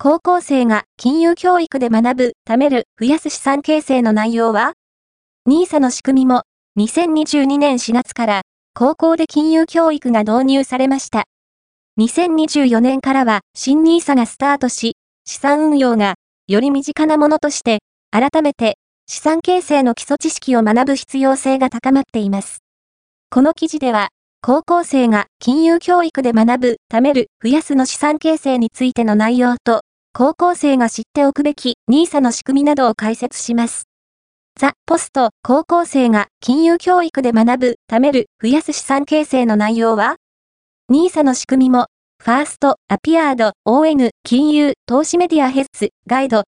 高校生が金融教育で学ぶ、貯める、増やす資産形成の内容は ?NISA の仕組みも2022年4月から高校で金融教育が導入されました。2024年からは新 NISA がスタートし、資産運用がより身近なものとして、改めて資産形成の基礎知識を学ぶ必要性が高まっています。この記事では、高校生が金融教育で学ぶ、貯める、増やすの資産形成についての内容と、高校生が知っておくべき NISA の仕組みなどを解説します。ザ・ポスト、高校生が金融教育で学ぶ、貯める、増やす資産形成の内容は ?NISA の仕組みも、ファースト、アピアード、ON、金融、投資メディアヘッズ、ガイド、